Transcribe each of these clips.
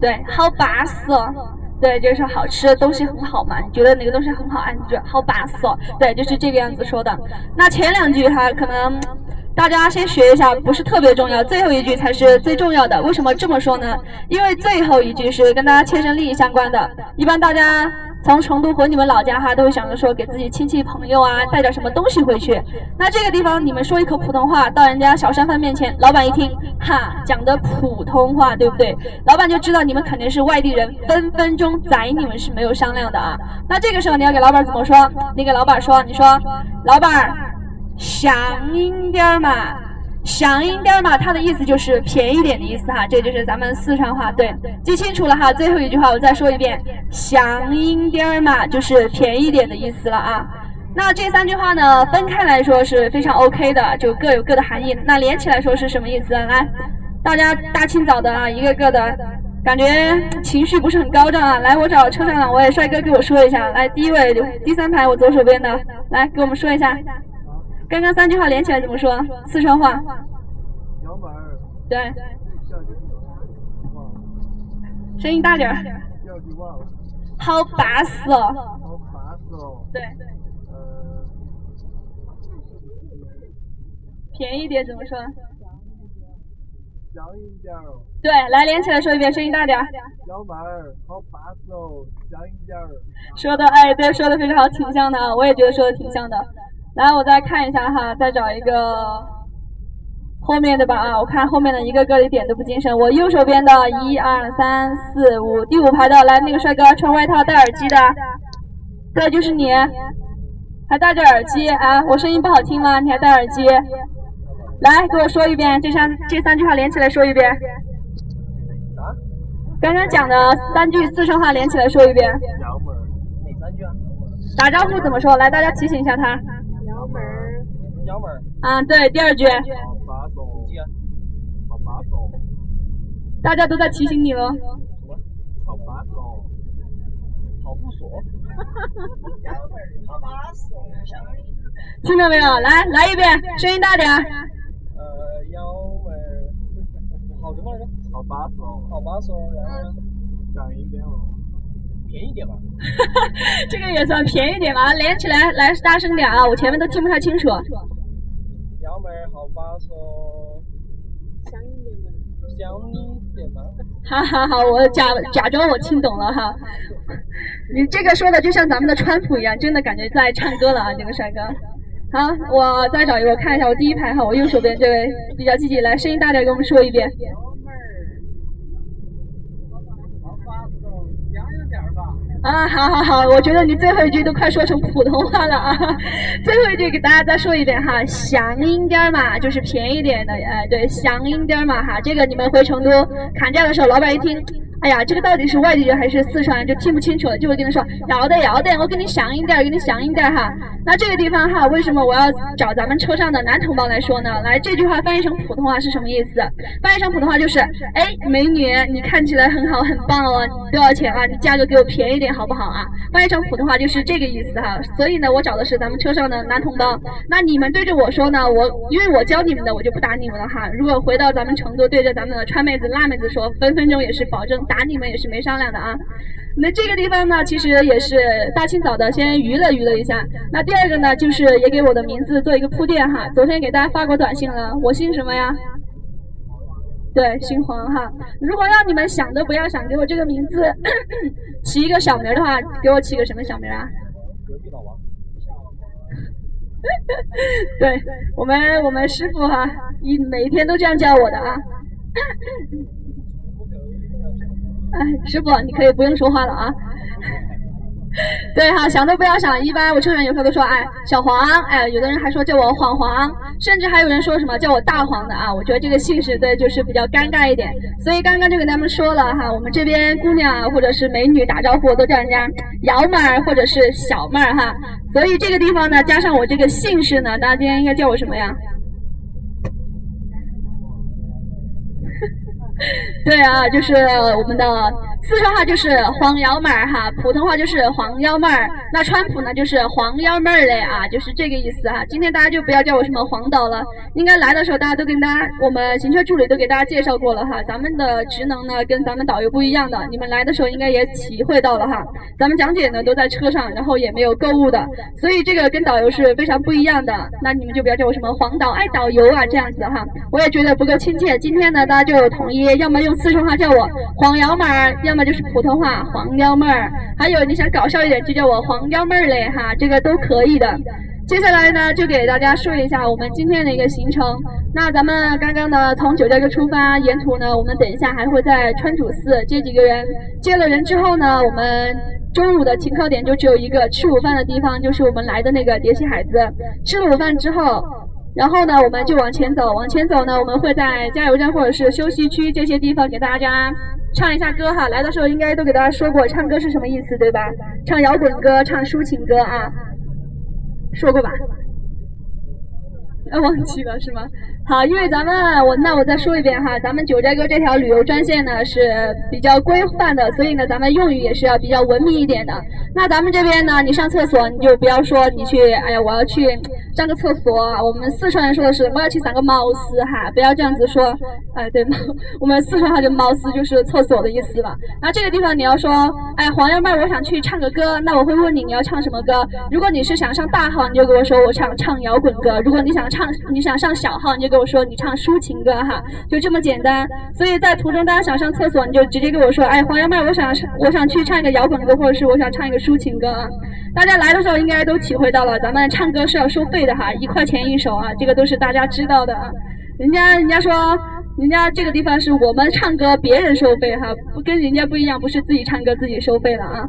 对，好巴适哦。对，就是好吃的东西很好嘛，你觉得哪个东西很好啊？你就好巴适哦。对，就是这个样子说的。那前两句哈，可能大家先学一下，不是特别重要，最后一句才是最重要的。为什么这么说呢？因为最后一句是跟大家切身利益相关的，一般大家。从成都回你们老家哈，都会想着说给自己亲戚朋友啊带点什么东西回去。那这个地方你们说一口普通话到人家小商贩面前，老板一听，哈，讲的普通话，对不对？老板就知道你们肯定是外地人，分分钟宰你们是没有商量的啊。那这个时候你要给老板怎么说？你给老板说，你说，老板，响应点嘛。祥音点嘛，它的意思就是便宜点的意思哈，这就是咱们四川话，对，记清楚了哈。最后一句话我再说一遍，祥音点嘛，就是便宜点的意思了啊。那这三句话呢，分开来说是非常 OK 的，就各有各的含义。那连起来说是什么意思？来，大家大清早的啊，一个个的感觉情绪不是很高涨啊。来，我找车上两位帅哥给我说一下。来，第一位第三排我左手边的，来给我们说一下。刚刚三句话连起来怎么说？四川话。幺妹儿。对。声音大点儿。好巴适哦。好巴适哦。对。呃。便宜点怎么说？点儿。对，来连起来说一遍，声音大点儿。幺妹儿，好巴适哦，点儿。说的哎，对，说的非常好，挺像的啊，我也觉得说的挺像的。来，我再看一下哈，再找一个后面的吧啊！我看后面的一个个一点都不精神。我右手边的一二三四五，第五排的来那个帅哥，穿外套戴耳机的，对，就是你，还戴着耳机啊？我声音不好听吗？你还戴耳机？来，给我说一遍，这三这三句话连起来说一遍。刚刚讲的三句四川话连起来说一遍。哪三句啊？打招呼怎么说？来，大家提醒一下他。啊，对，第二句。好巴适，好巴适。大家都在提醒你了。好巴适，好不说。幺妹儿，好巴适，听到没有？来，来一遍，声音大点。呃，幺妹儿，好什么来着？好巴适，好巴适，然后响应点哦。便宜点吧。这个也算便宜点吧？连起来，来大声点啊！我前面都听不太清楚。好巴适，香一点吗？香一点吗？哈哈哈，我假假装我听懂了哈。你这个说的就像咱们的川普一样，真的感觉在唱歌了啊，这个帅哥。好，我再找一个，我看一下我第一排哈，我右手边这位比较积极，来声音大点给我们说一遍。啊，好好好，我觉得你最后一句都快说成普通话了啊！最后一句给大家再说一遍哈，响应点嘛，就是便宜点的，哎，对，响应点嘛哈，这个你们回成都砍价的时候，老板一听。哎呀，这个到底是外地人还是四川人就听不清楚了，就会跟他说要得要得，我给你响应点，给你响应点哈。那这个地方哈，为什么我要找咱们车上的男同胞来说呢？来，这句话翻译成普通话是什么意思？翻译成普通话就是，哎，美女，你看起来很好，很棒哦，多少钱啊？你价格给我便宜点好不好啊？翻译成普通话就是这个意思哈。所以呢，我找的是咱们车上的男同胞。那你们对着我说呢，我因为我教你们的，我就不打你们了哈。如果回到咱们成都，对着咱们的川妹子、辣妹子说，分分钟也是保证。打你们也是没商量的啊！那这个地方呢，其实也是大清早的，先娱乐娱乐一下。那第二个呢，就是也给我的名字做一个铺垫哈。昨天给大家发过短信了，我姓什么呀？对，姓黄哈。如果让你们想都不要想，给我这个名字 起一个小名的话，给我起个什么小名啊？对我们我们师傅哈，一每一天都这样叫我的啊。哎，师傅，你可以不用说话了啊。对哈，想都不要想。一般我车上有客都说，哎，小黄，哎，有的人还说叫我黄黄，甚至还有人说什么叫我大黄的啊。我觉得这个姓氏对，就是比较尴尬一点。所以刚刚就跟他们说了哈，我们这边姑娘或者是美女打招呼都叫人家姚妹儿或者是小妹儿哈。所以这个地方呢，加上我这个姓氏呢，大家今天应该叫我什么呀？对啊，就是我们的四川话就是黄幺妹儿哈，普通话就是黄幺妹儿。那川普呢就是黄幺妹儿嘞啊，就是这个意思哈。今天大家就不要叫我什么黄导了，应该来的时候大家都跟大家，我们行车助理都给大家介绍过了哈。咱们的职能呢跟咱们导游不一样的，你们来的时候应该也体会到了哈。咱们讲解呢都在车上，然后也没有购物的，所以这个跟导游是非常不一样的。那你们就不要叫我什么黄导爱导游啊这样子哈，我也觉得不够亲切。今天呢大家就统一，要么用。四川话叫我黄幺妹儿，要么就是普通话黄幺妹儿。还有你想搞笑一点，就叫我黄幺妹儿嘞哈，这个都可以的。接下来呢，就给大家说一下我们今天的一个行程。那咱们刚刚呢从九寨沟出发，沿途呢我们等一下还会在川主寺接几个人。接了人之后呢，我们中午的停靠点就只有一个，吃午饭的地方就是我们来的那个叠溪海子。吃了午饭之后。然后呢，我们就往前走，往前走呢，我们会在加油站或者是休息区这些地方给大家唱一下歌哈。来的时候应该都给大家说过，唱歌是什么意思，对吧？唱摇滚歌，唱抒情歌啊，说过吧？呃，忘记了是吗？好，因为咱们我那我再说一遍哈，咱们九寨沟这条旅游专线呢是比较规范的，所以呢咱们用语也是要比较文明一点的。那咱们这边呢，你上厕所你就不要说你去，哎呀我要去上个厕所。我们四川人说的是我要去上个茅屎哈，不要这样子说。哎对，我们四川话就茅屎就是厕所的意思了。那这个地方你要说，哎黄幺妹我想去唱个歌，那我会问你你要唱什么歌。如果你是想上大号，你就跟我说我唱唱摇滚歌；如果你想唱你想上小号，你就跟我说你唱抒情歌哈，就这么简单。所以在途中大家想上厕所，你就直接跟我说，哎，黄幺妹，我想我想去唱一个摇滚歌，或者是我想唱一个抒情歌啊。大家来的时候应该都体会到了，咱们唱歌是要收费的哈，一块钱一首啊，这个都是大家知道的啊。人家人家说，人家这个地方是我们唱歌，别人收费哈，不跟人家不一样，不是自己唱歌自己收费了啊。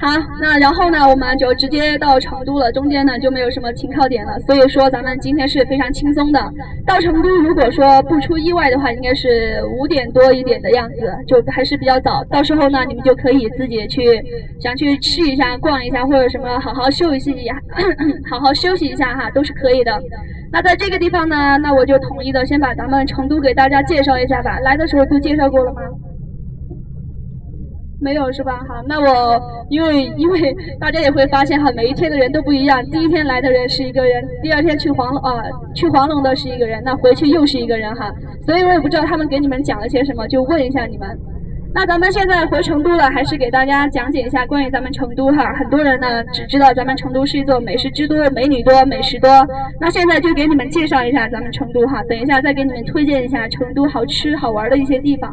好，那然后呢，我们就直接到成都了，中间呢就没有什么停靠点了，所以说咱们今天是非常轻松的。到成都，如果说不出意外的话，应该是五点多一点的样子，就还是比较早。到时候呢，你们就可以自己去想去吃一下、逛一下，或者什么好好休息一下，好好休息一下哈，都是可以的。那在这个地方呢，那我就统一的先把咱们成都给大家介绍一下吧。来的时候都介绍过了吗？没有是吧？好，那我因为因为大家也会发现哈，每一天的人都不一样。第一天来的人是一个人，第二天去黄龙啊，去黄龙的是一个人，那回去又是一个人哈。所以我也不知道他们给你们讲了些什么，就问一下你们。那咱们现在回成都了，还是给大家讲解一下关于咱们成都哈。很多人呢只知道咱们成都是一座美食之都，美女多，美食多。那现在就给你们介绍一下咱们成都哈，等一下再给你们推荐一下成都好吃好玩的一些地方。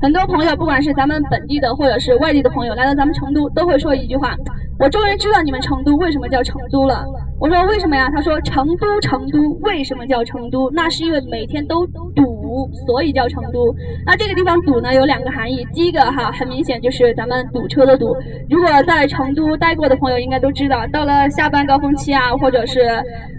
很多朋友，不管是咱们本地的，或者是外地的朋友，来到咱们成都，都会说一句话：“我终于知道你们成都为什么叫成都了。”我说：“为什么呀？”他说：“成都，成都，为什么叫成都？那是因为每天都堵。”所以叫成都。那这个地方堵呢，有两个含义。第一个哈，很明显就是咱们堵车的堵。如果在成都待过的朋友应该都知道，到了下班高峰期啊，或者是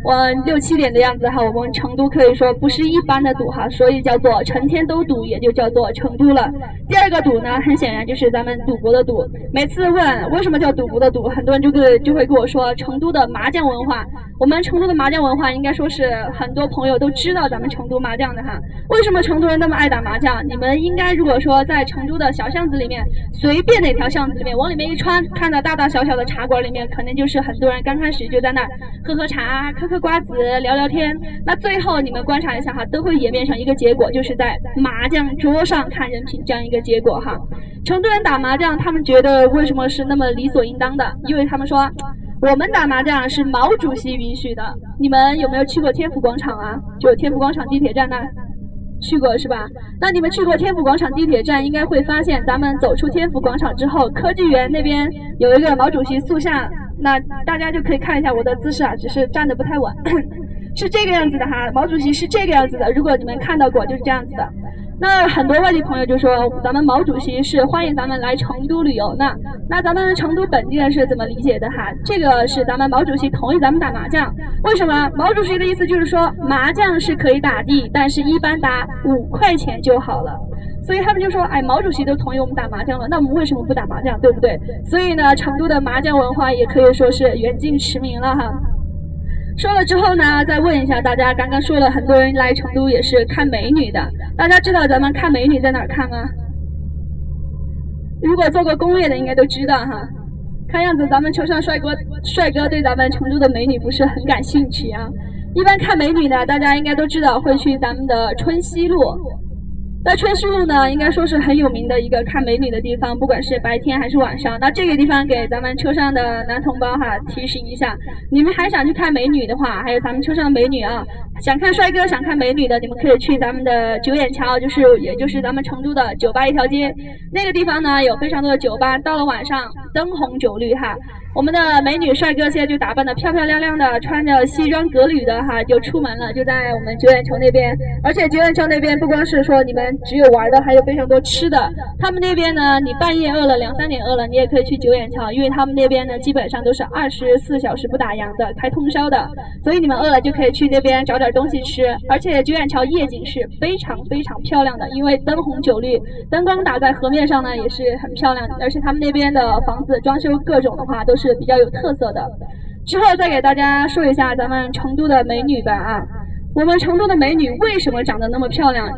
我六七点的样子哈，我们成都可以说不是一般的堵哈，所以叫做成天都堵，也就叫做成都了。第二个堵呢，很显然就是咱们赌博的赌。每次问为什么叫赌博的赌，很多人就会就会跟我说成都的麻将文化。我们成都的麻将文化应该说是很多朋友都知道咱们成都麻将的哈。为什么成都人那么爱打麻将？你们应该如果说在成都的小巷子里面，随便哪条巷子里面往里面一穿，看到大大小小的茶馆里面，肯定就是很多人刚开始就在那喝喝茶、嗑嗑瓜子、聊聊天。那最后你们观察一下哈，都会演变成一个结果，就是在麻将桌上看人品这样一个结果哈。成都人打麻将，他们觉得为什么是那么理所应当的？因为他们说，我们打麻将是毛主席允许的。你们有没有去过天府广场啊？就天府广场地铁站那。去过是吧？那你们去过天府广场地铁站，应该会发现，咱们走出天府广场之后，科技园那边有一个毛主席塑像，那大家就可以看一下我的姿势啊，只是站的不太稳，是这个样子的哈，毛主席是这个样子的，如果你们看到过，就是这样子的。那很多外地朋友就说，咱们毛主席是欢迎咱们来成都旅游呢。那咱们成都本地人是怎么理解的哈？这个是咱们毛主席同意咱们打麻将。为什么？毛主席的意思就是说，麻将是可以打的，但是一般打五块钱就好了。所以他们就说，哎，毛主席都同意我们打麻将了，那我们为什么不打麻将，对不对？所以呢，成都的麻将文化也可以说是远近驰名了哈。说了之后呢，再问一下大家，刚刚说了很多人来成都也是看美女的，大家知道咱们看美女在哪儿看吗？如果做过攻略的应该都知道哈。看样子咱们车上帅哥帅哥对咱们成都的美女不是很感兴趣啊。一般看美女呢，大家应该都知道会去咱们的春熙路。在春熙路呢，应该说是很有名的一个看美女的地方，不管是白天还是晚上。那这个地方给咱们车上的男同胞哈提醒一下，你们还想去看美女的话，还有咱们车上的美女啊，想看帅哥、想看美女的，你们可以去咱们的九眼桥，就是也就是咱们成都的酒吧一条街。那个地方呢有非常多的酒吧，到了晚上灯红酒绿哈。我们的美女帅哥现在就打扮的漂漂亮亮的，穿着西装革履的哈，就出门了，就在我们九眼桥那边。而且九眼桥那边不光是说你们只有玩的，还有非常多吃的。他们那边呢，你半夜饿了，两三点饿了，你也可以去九眼桥，因为他们那边呢基本上都是二十四小时不打烊的，开通宵的。所以你们饿了就可以去那边找点东西吃。而且九眼桥夜景是非常非常漂亮的，因为灯红酒绿，灯光打在河面上呢也是很漂亮的。而且他们那边的房子装修各种的话都。是比较有特色的。之后再给大家说一下咱们成都的美女吧啊，我们成都的美女为什么长得那么漂亮？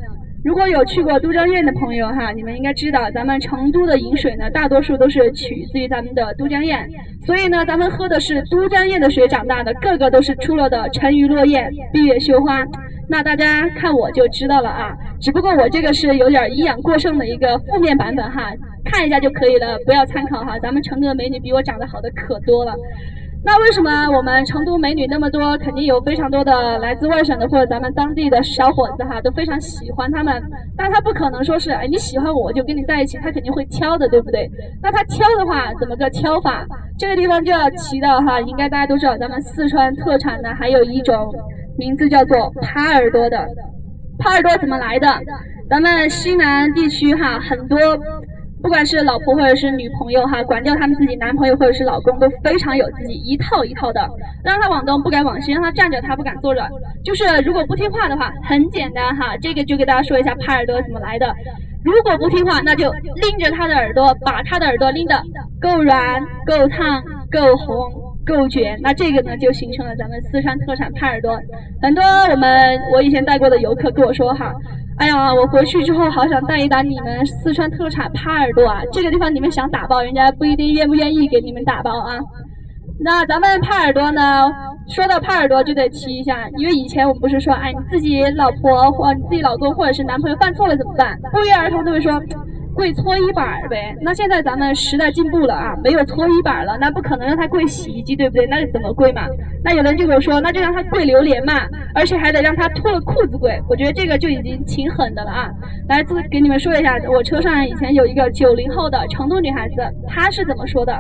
如果有去过都江堰的朋友哈，你们应该知道，咱们成都的饮水呢，大多数都是取自于咱们的都江堰，所以呢，咱们喝的是都江堰的水长大的，个个都是出了的沉鱼落雁、闭月羞花。那大家看我就知道了啊，只不过我这个是有点营养过剩的一个负面版本哈。看一下就可以了，不要参考哈。咱们成都的美女比我长得好的可多了。那为什么我们成都美女那么多？肯定有非常多的来自外省的或者咱们当地的小伙子哈，都非常喜欢他们。但他不可能说是哎你喜欢我我就跟你在一起，他肯定会挑的，对不对？那他挑的话怎么个挑法？这个地方就要提到哈，应该大家都知道，咱们四川特产的还有一种名字叫做耙耳朵的。耙耳朵怎么来的？咱们西南地区哈很多。不管是老婆或者是女朋友哈，管教他们自己男朋友或者是老公都非常有自己一套一套的，让他往东不敢往西，让他站着他不敢坐着，就是如果不听话的话，很简单哈，这个就给大家说一下耙耳朵怎么来的。如果不听话，那就拎着他的耳朵，把他的耳朵拎得够软、够烫、够红、够卷，那这个呢就形成了咱们四川特产耙耳朵。很多我们我以前带过的游客跟我说哈。哎呀，我回去之后好想带一打你们四川特产耙耳朵啊！这个地方你们想打包，人家不一定愿不愿意给你们打包啊。那咱们耙耳朵呢？说到耙耳朵就得提一下，因为以前我们不是说，哎，你自己老婆或你自己老公或者是男朋友犯错了怎么办？不约而同都会说。跪搓衣板呗，那现在咱们时代进步了啊，没有搓衣板了，那不可能让他跪洗衣机，对不对？那怎么跪嘛？那有人就跟我说，那就让他跪榴莲嘛，而且还得让他脱了裤子跪。我觉得这个就已经挺狠的了啊！来，自给你们说一下，我车上以前有一个九零后的成都女孩子，她是怎么说的？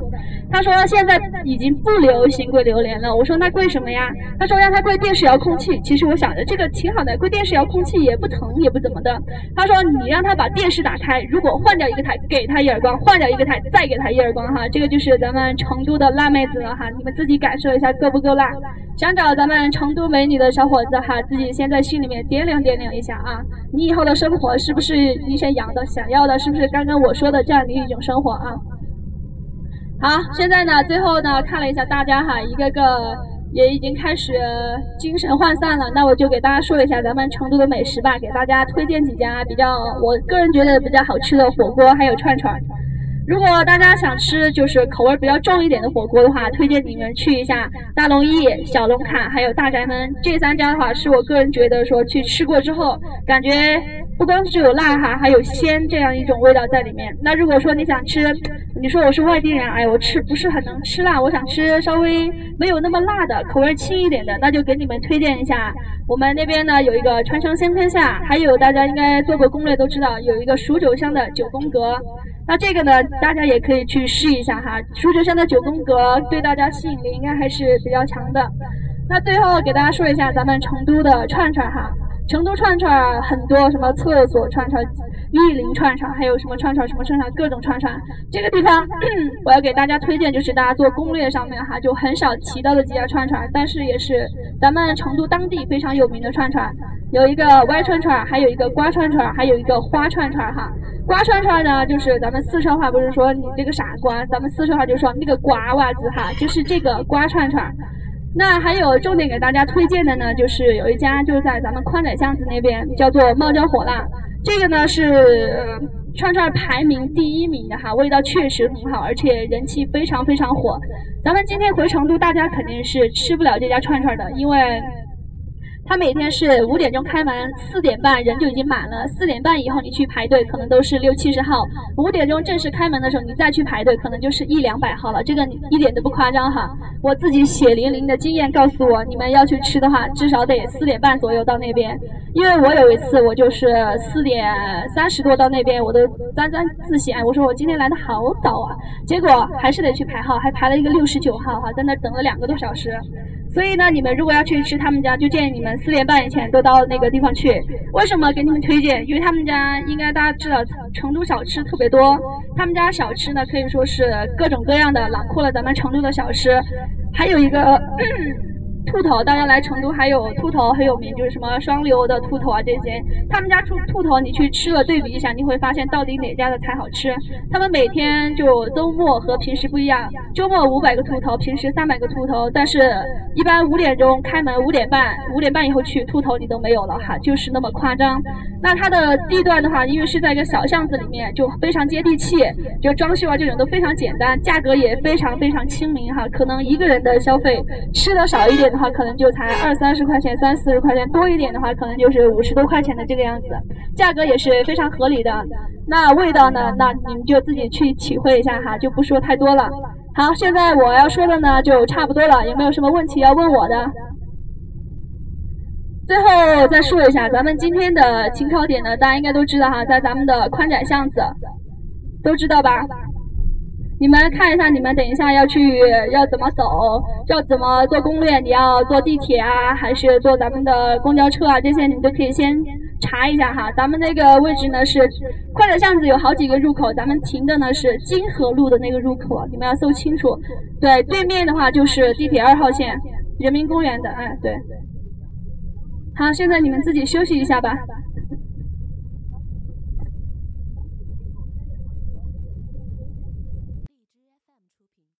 她说现在已经不流行跪榴莲了。我说那跪什么呀？她说让他跪电视遥控器。其实我想着这个挺好的，跪电视遥控器也不疼也不怎么的。她说你让他把电视打开，如果换掉一个台，给他一耳光；换掉一个台，再给他一耳光。哈，这个就是咱们成都的辣妹子了哈，你们自己感受一下够不够辣？想找咱们成都美女的小伙子哈，自己先在心里面掂量掂量一下啊，你以后的生活是不是你想养的、想要的？是不是刚刚我说的这样的一种生活啊？好，现在呢，最后呢，看了一下大家哈，一个个。也已经开始精神涣散了，那我就给大家说一下咱们成都的美食吧，给大家推荐几家比较我个人觉得比较好吃的火锅，还有串串。如果大家想吃就是口味比较重一点的火锅的话，推荐你们去一下大龙燚、小龙坎还有大宅门这三家的话，是我个人觉得说去吃过之后感觉。不光是有辣哈，还有鲜这样一种味道在里面。那如果说你想吃，你说我是外地人，哎，我吃不是很能吃辣，我想吃稍微没有那么辣的，口味轻一点的，那就给你们推荐一下。我们那边呢有一个传承鲜天下，还有大家应该做过攻略都知道，有一个蜀九香的九宫格。那这个呢，大家也可以去试一下哈。蜀九香的九宫格对大家吸引力应该还是比较强的。那最后给大家说一下咱们成都的串串哈。成都串串很多，什么厕所串串、玉林串串，还有什么串串、什么串串，各种串串。这个地方 我要给大家推荐，就是大家做攻略上面哈就很少提到的几家串串，但是也是咱们成都当地非常有名的串串。有一个歪串串，还有一个瓜串串，还有一个花串串哈。瓜串串呢，就是咱们四川话不是说你这个傻瓜，咱们四川话就说那个瓜娃子哈，就是这个瓜串串。那还有重点给大家推荐的呢，就是有一家就在咱们宽窄巷子那边，叫做冒椒火辣。这个呢是串串排名第一名的哈，味道确实很好，而且人气非常非常火。咱们今天回成都，大家肯定是吃不了这家串串的，因为。他每天是五点钟开门，四点半人就已经满了。四点半以后你去排队，可能都是六七十号。五点钟正式开门的时候，你再去排队，可能就是一两百号了。这个一点都不夸张哈，我自己血淋淋的经验告诉我，你们要去吃的话，至少得四点半左右到那边。因为我有一次，我就是四点三十多到那边，我都沾沾自喜，我说我今天来的好早啊，结果还是得去排号，还排了一个六十九号哈，在那等了两个多小时。所以呢，你们如果要去吃他们家，就建议你们四点半以前都到那个地方去。为什么给你们推荐？因为他们家应该大家知道，成都小吃特别多。他们家小吃呢，可以说是各种各样的，囊括了咱们成都的小吃。还有一个。兔头，大家来成都还有兔头很有名，就是什么双流的兔头啊这些。他们家出兔头，你去吃了对比一下，你会发现到底哪家的才好吃。他们每天就周末和平时不一样，周末五百个兔头，平时三百个兔头，但是一般五点钟开门，五点半五点半以后去兔头你都没有了哈，就是那么夸张。那它的地段的话，因为是在一个小巷子里面，就非常接地气，就装修啊这种都非常简单，价格也非常非常亲民哈，可能一个人的消费吃的少一点。的话可能就才二三十块钱，三四十块钱多一点的话，可能就是五十多块钱的这个样子，价格也是非常合理的。那味道呢？那你们就自己去体会一下哈，就不说太多了。好，现在我要说的呢就差不多了，有没有什么问题要问我的？最后再说一下，咱们今天的停靠点呢，大家应该都知道哈，在咱们的宽窄巷子，都知道吧？你们看一下，你们等一下要去要怎么走，要怎么做攻略？你要坐地铁啊，还是坐咱们的公交车啊？这些你们都可以先查一下哈。咱们那个位置呢是宽窄巷子有好几个入口，咱们停的呢是金河路的那个入口，你们要搜清楚。对，对面的话就是地铁二号线人民公园的，哎，对。好，现在你们自己休息一下吧。